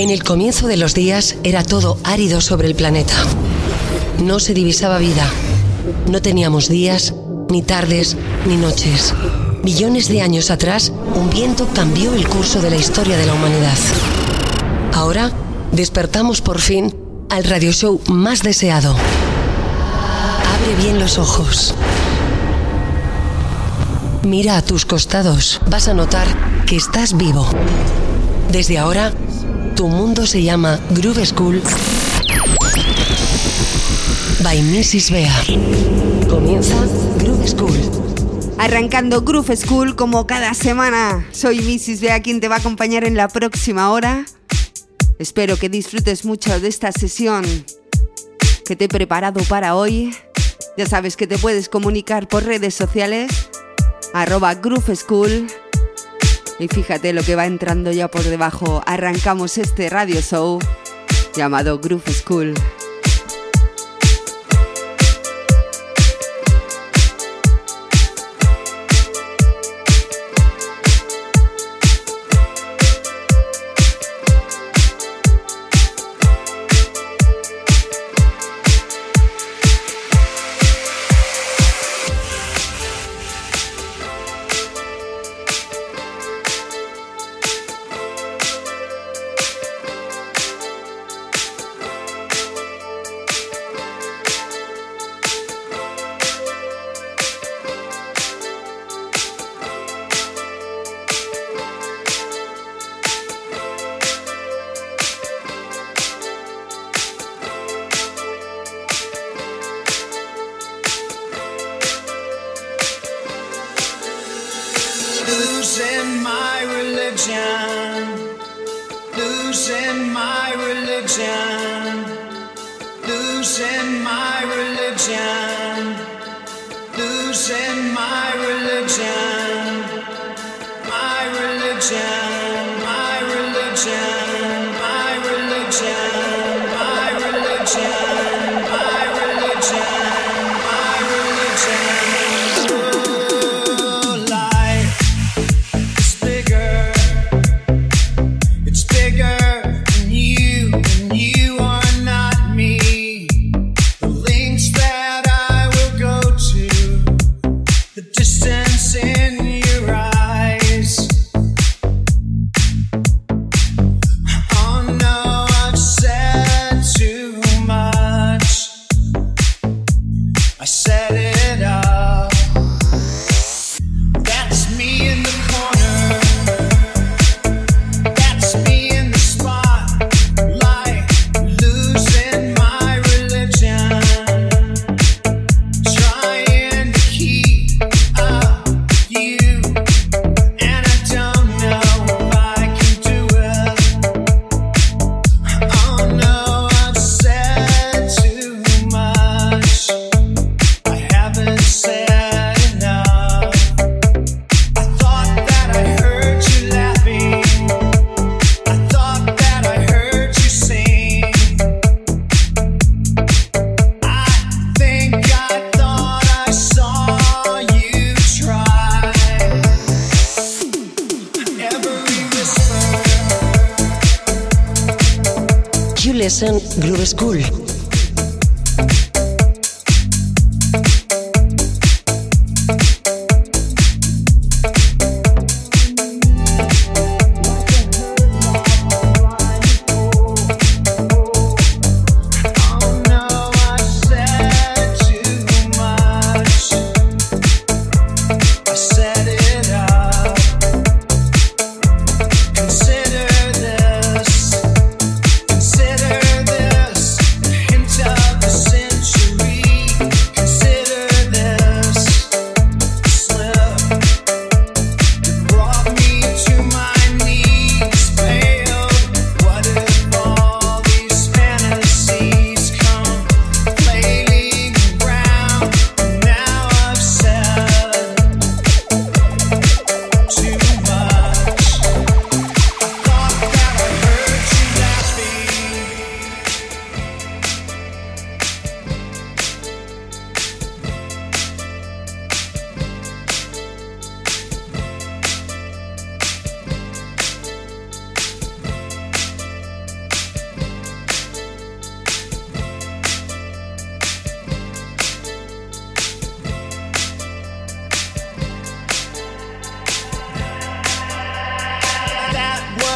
En el comienzo de los días era todo árido sobre el planeta. No se divisaba vida. No teníamos días, ni tardes, ni noches. Millones de años atrás, un viento cambió el curso de la historia de la humanidad. Ahora, despertamos por fin al radio show más deseado. Abre bien los ojos. Mira a tus costados. Vas a notar que estás vivo. Desde ahora, tu mundo se llama Groove School by Mrs. Bea. Comienza Groove School. Arrancando Groove School como cada semana. Soy Mrs. Bea quien te va a acompañar en la próxima hora. Espero que disfrutes mucho de esta sesión que te he preparado para hoy. Ya sabes que te puedes comunicar por redes sociales, arroba Groove School y fíjate lo que va entrando ya por debajo. Arrancamos este radio show llamado Groove School. Session Groove School.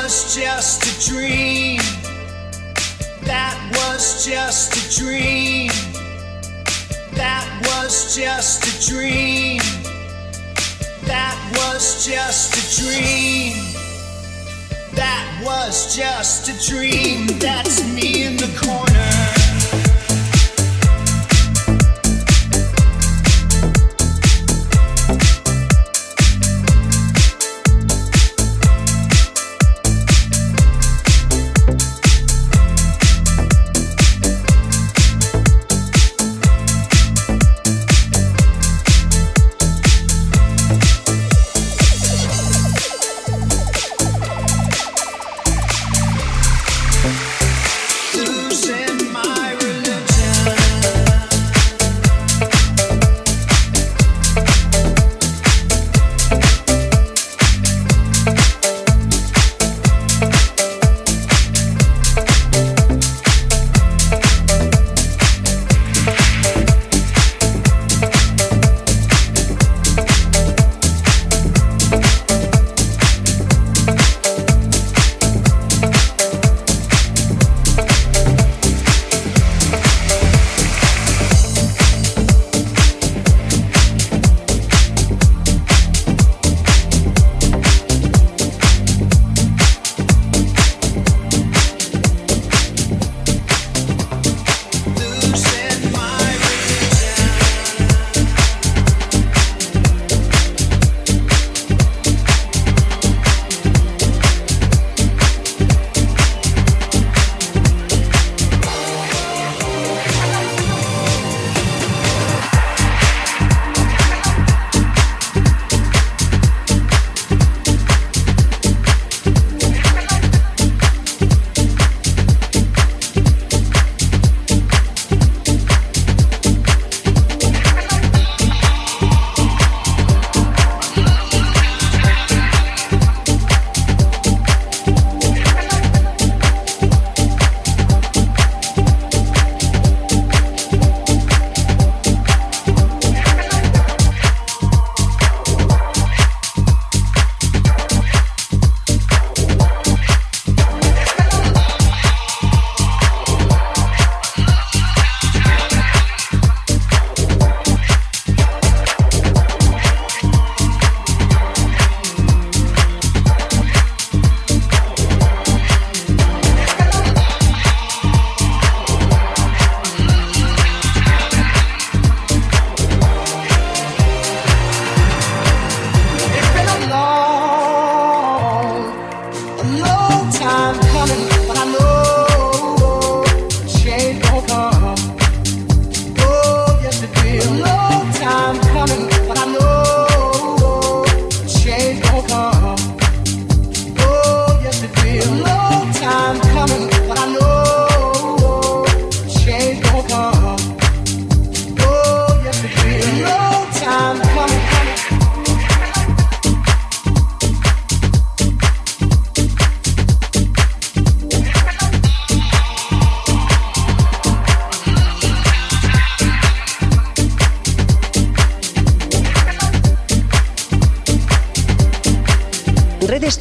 was just a dream. That was just a dream. That was just a dream. That was just a dream. That was just a dream. That's me in the corner.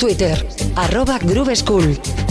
Twitter, arroba Groove School.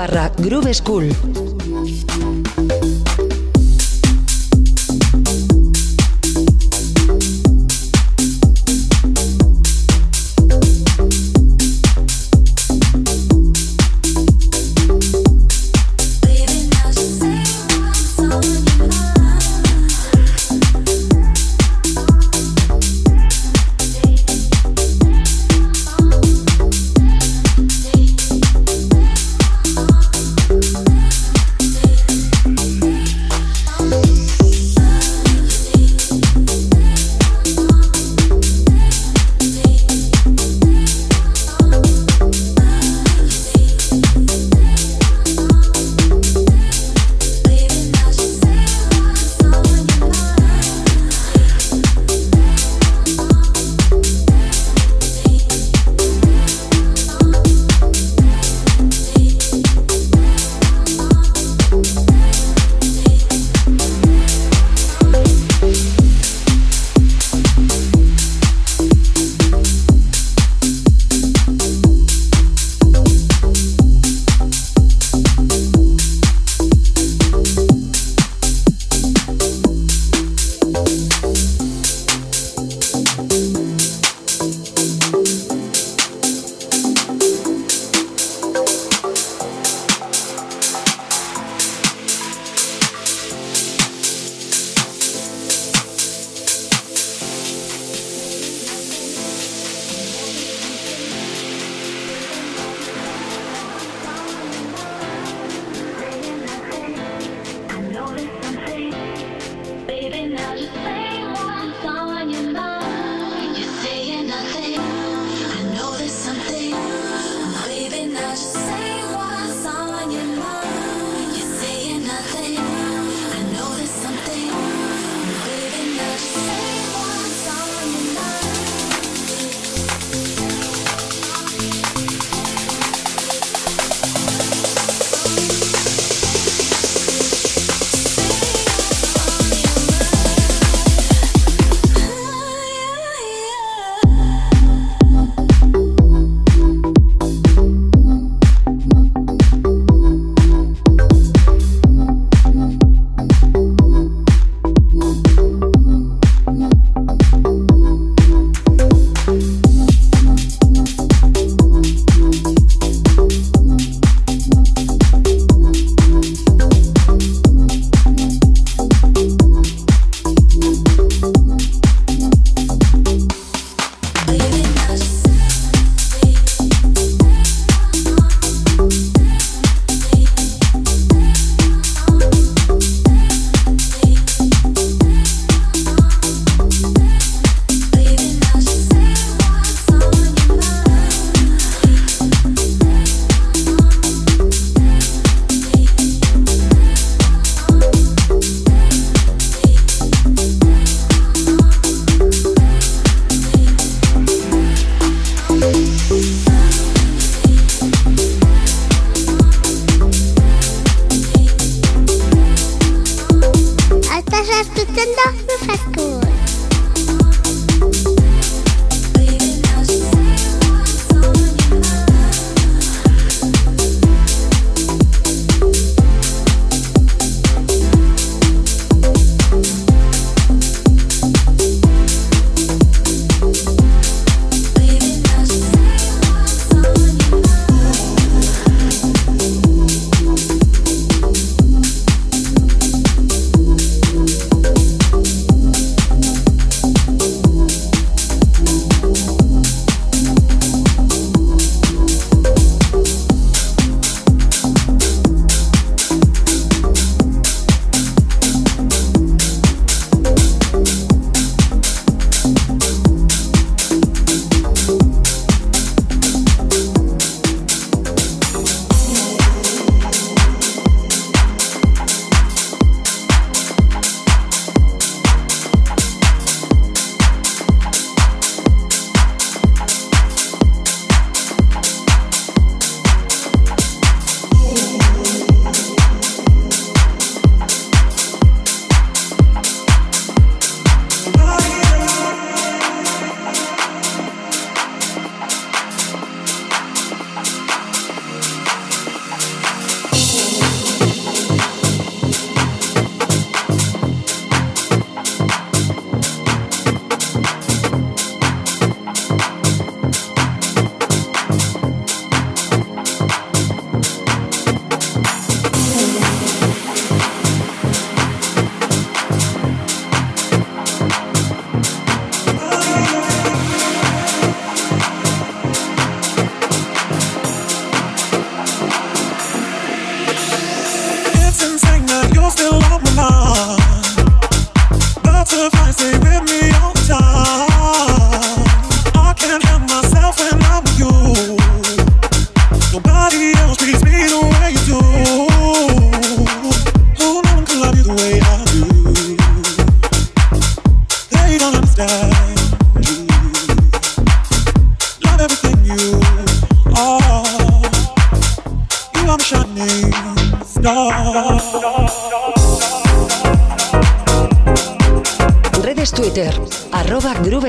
Barra Groove School.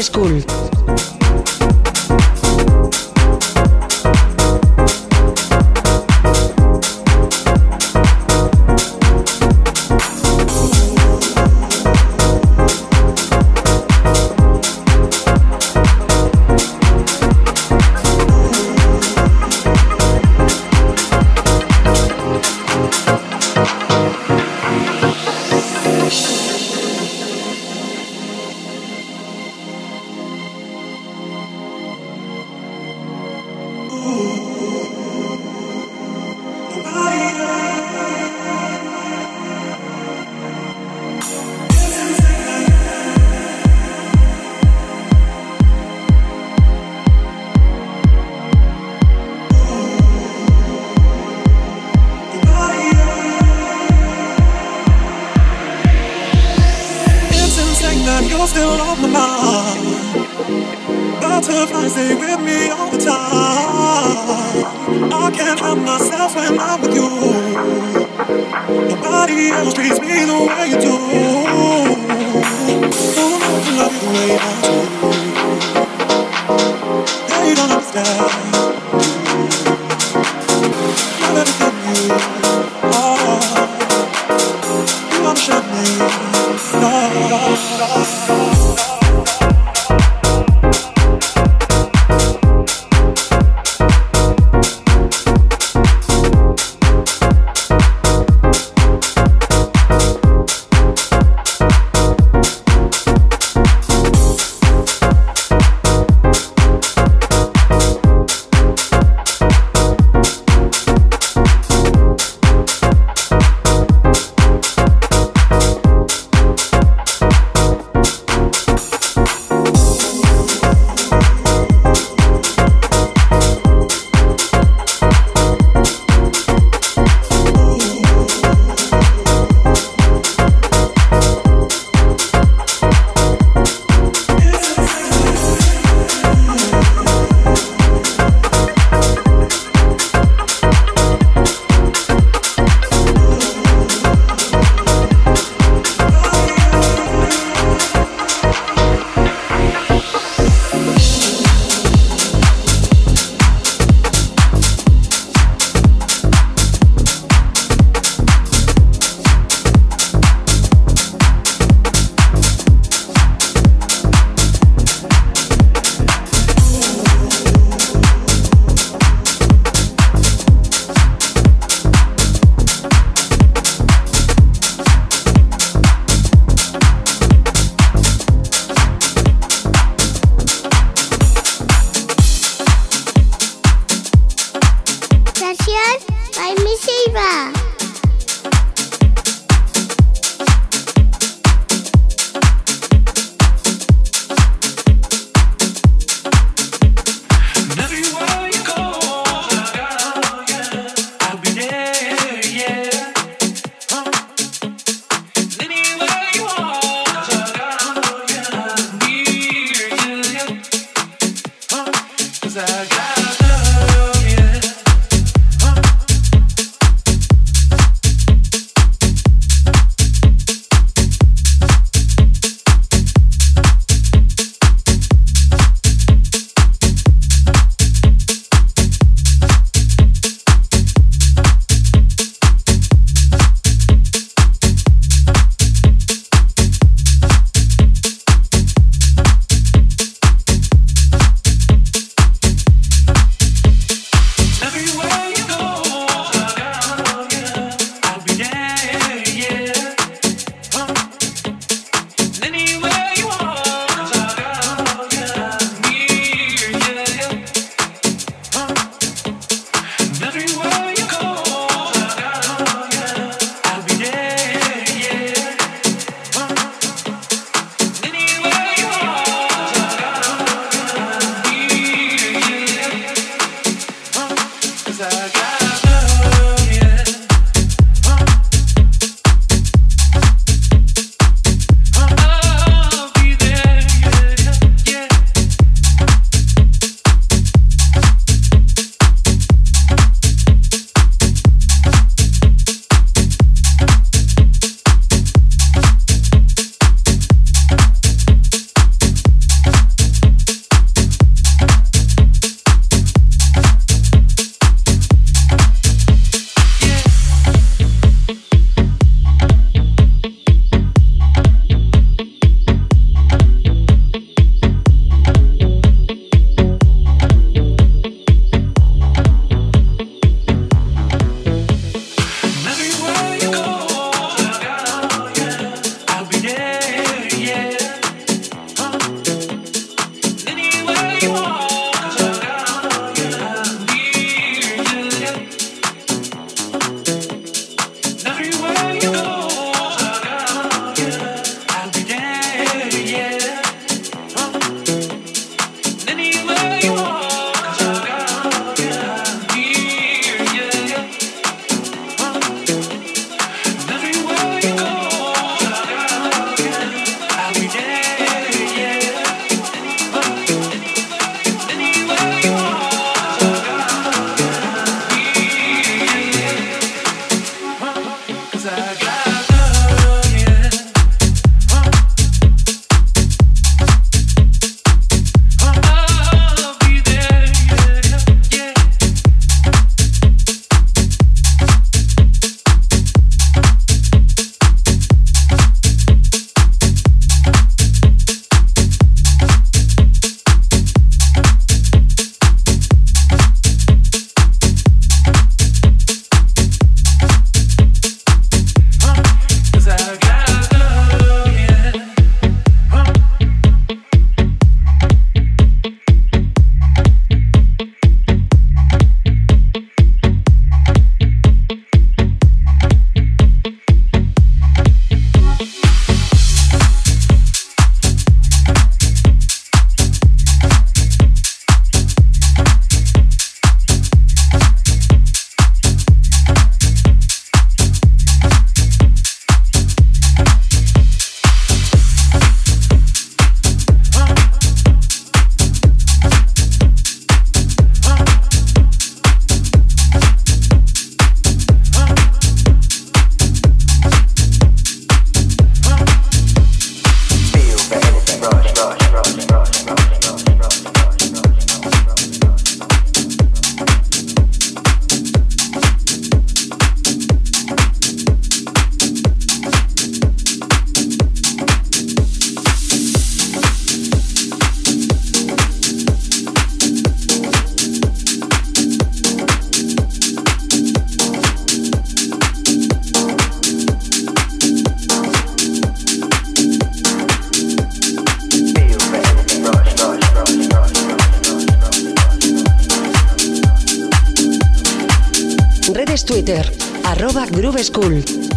School. to find stay with me all the time. I can't help myself when I'm with you. Nobody else treats me the way you do. Oh, I love you the way I do. Yeah, you don't understand. Twitter, arroba Groove School.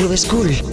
Listen Groove School.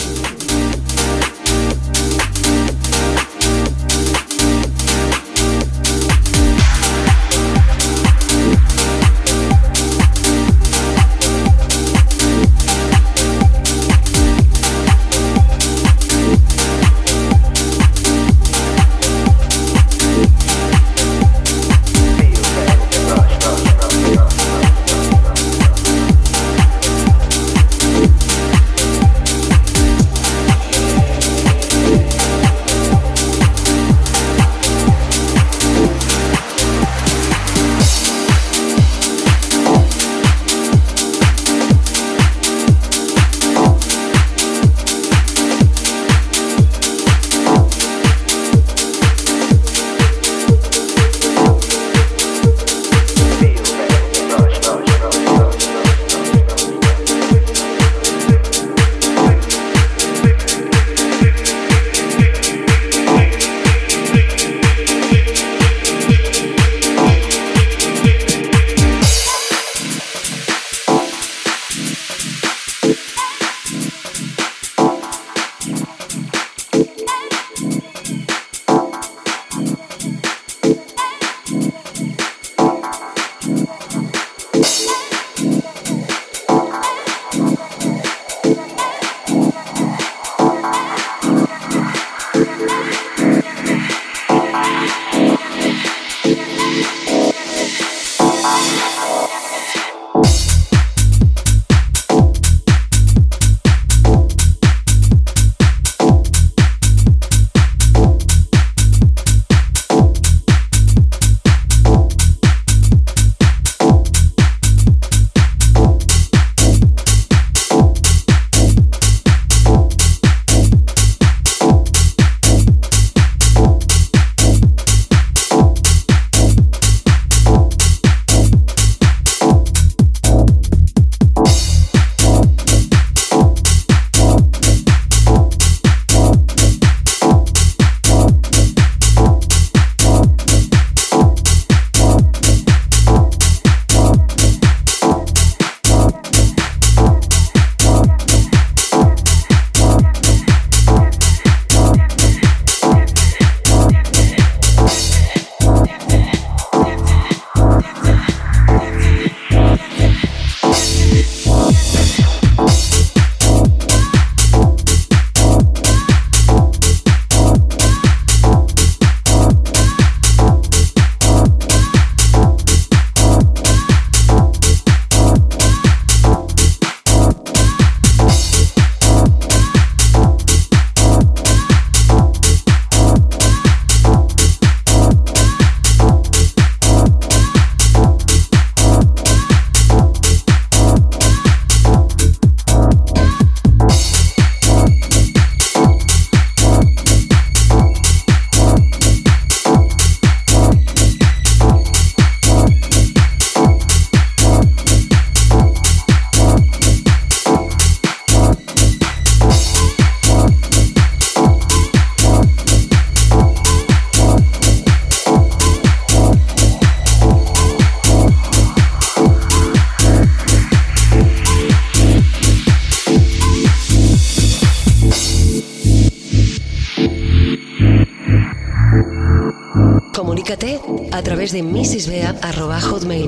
arroba hotmail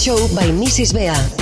de missisbea.hotmail.com. Mrs. Bea.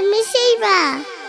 给米莎。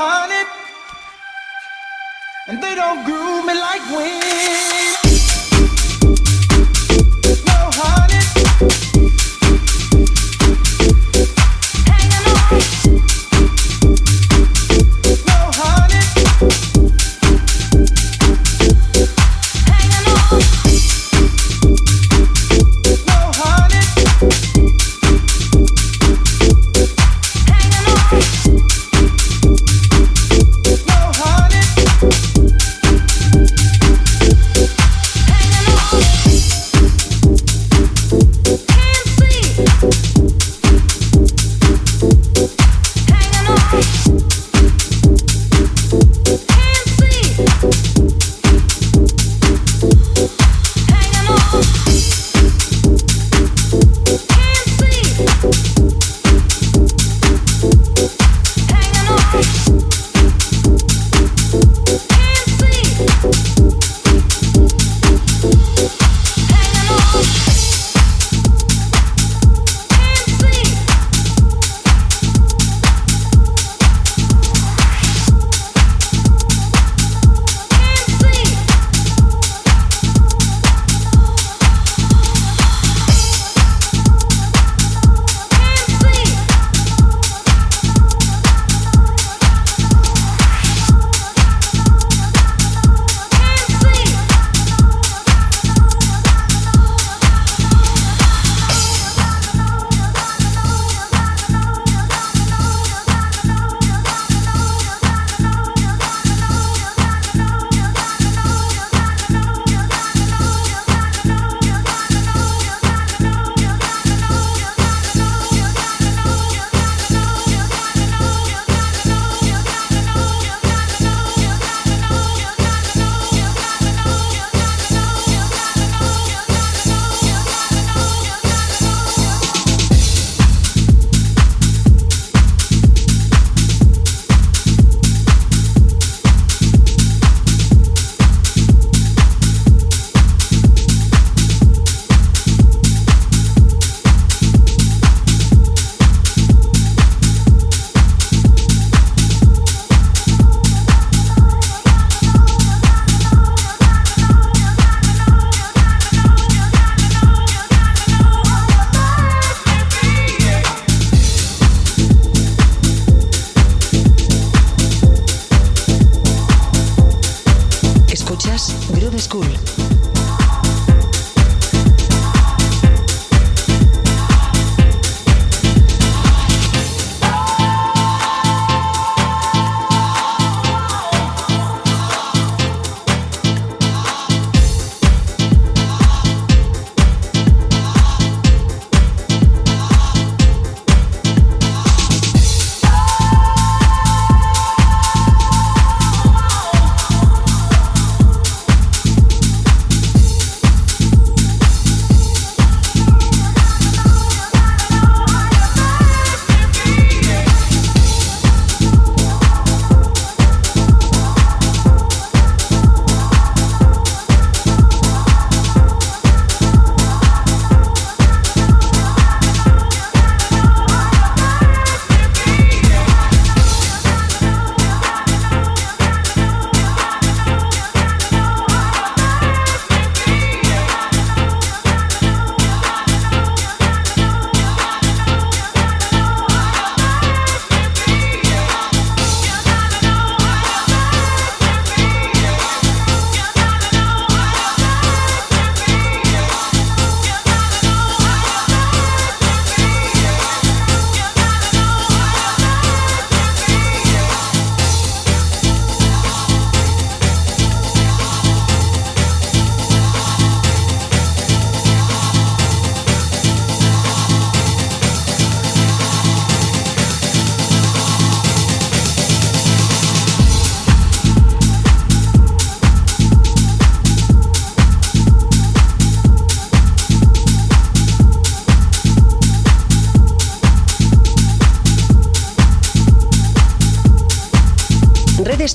honey, and they don't groove me like wind.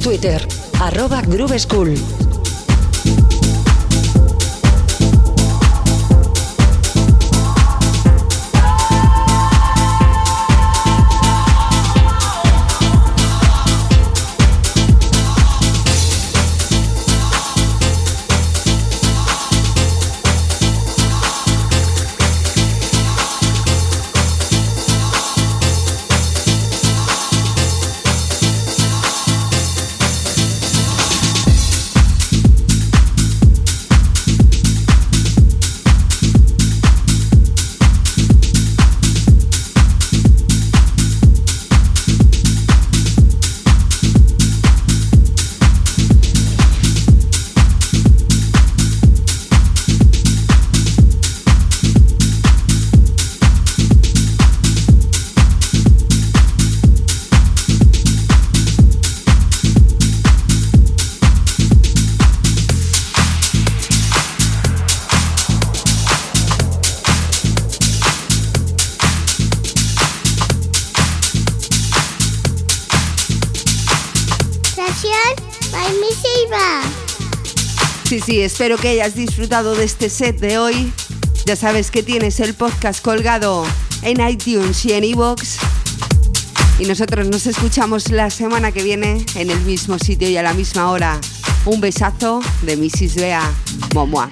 Twitter, arroba Groove School. Espero que hayas disfrutado de este set de hoy. Ya sabes que tienes el podcast colgado en iTunes y en iVoox. Y nosotros nos escuchamos la semana que viene en el mismo sitio y a la misma hora. Un besazo de Mrs. Bea. Momoa.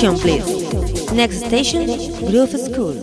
Attention please. Next station, Groove School.